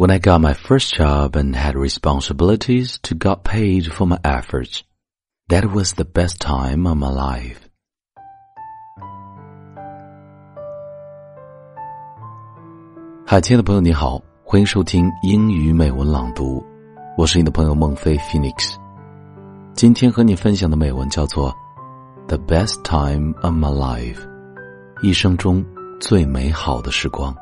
When I got my first job and had responsibilities to got paid for my efforts, that was the best time of my life. 嗨，亲爱的朋友，你好，欢迎收听英语美文朗读，我是你的朋友孟非 Phoenix。今天和你分享的美文叫做《The Best Time of My Life》，一生中最美好的时光。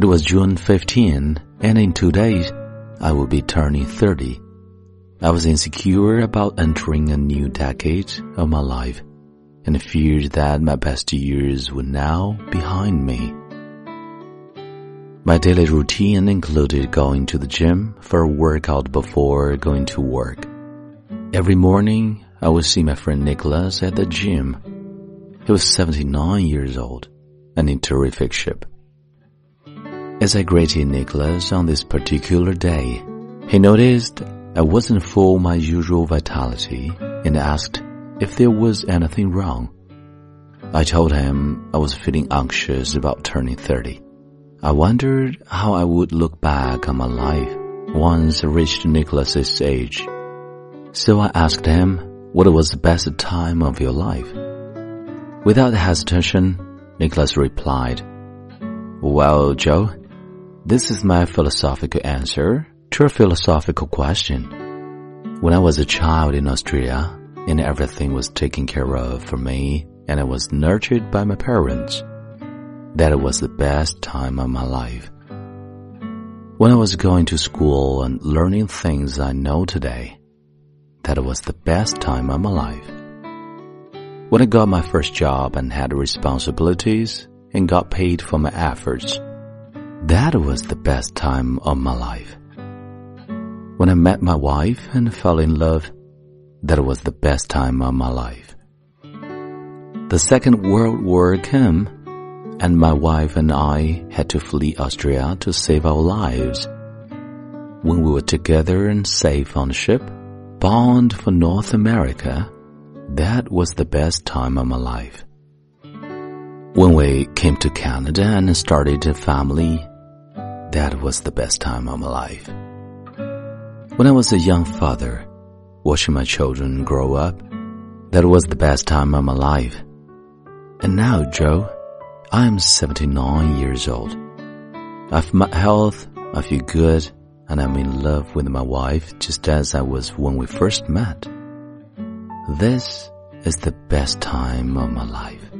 It was June 15, and in two days, I would be turning 30. I was insecure about entering a new decade of my life and feared that my best years were now behind me. My daily routine included going to the gym for a workout before going to work. Every morning, I would see my friend Nicholas at the gym. He was 79 years old and in terrific shape. As I greeted Nicholas on this particular day, he noticed I wasn't full my usual vitality and asked if there was anything wrong. I told him I was feeling anxious about turning 30. I wondered how I would look back on my life once I reached Nicholas's age. So I asked him what was the best time of your life. Without hesitation, Nicholas replied, Well, Joe, this is my philosophical answer to a philosophical question. When I was a child in Austria and everything was taken care of for me and I was nurtured by my parents, that was the best time of my life. When I was going to school and learning things I know today, that was the best time of my life. When I got my first job and had responsibilities and got paid for my efforts, that was the best time of my life. When I met my wife and fell in love, that was the best time of my life. The Second World War came, and my wife and I had to flee Austria to save our lives. When we were together and safe on ship, bound for North America, that was the best time of my life. When we came to Canada and started a family, that was the best time of my life. When I was a young father, watching my children grow up, that was the best time of my life. And now, Joe, I am 79 years old. I've my health, I feel good, and I'm in love with my wife just as I was when we first met. This is the best time of my life.